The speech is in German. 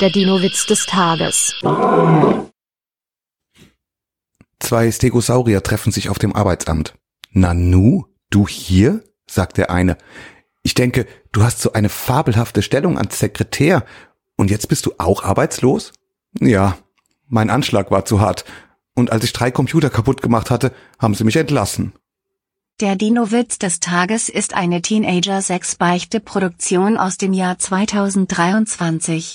Der Dino-Witz des Tages. Zwei Stegosaurier treffen sich auf dem Arbeitsamt. Nanu, du hier? sagt der eine. Ich denke, du hast so eine fabelhafte Stellung als Sekretär. Und jetzt bist du auch arbeitslos? Ja, mein Anschlag war zu hart. Und als ich drei Computer kaputt gemacht hatte, haben sie mich entlassen. Der Dino-Witz des Tages ist eine Teenager-6-Beichte-Produktion aus dem Jahr 2023.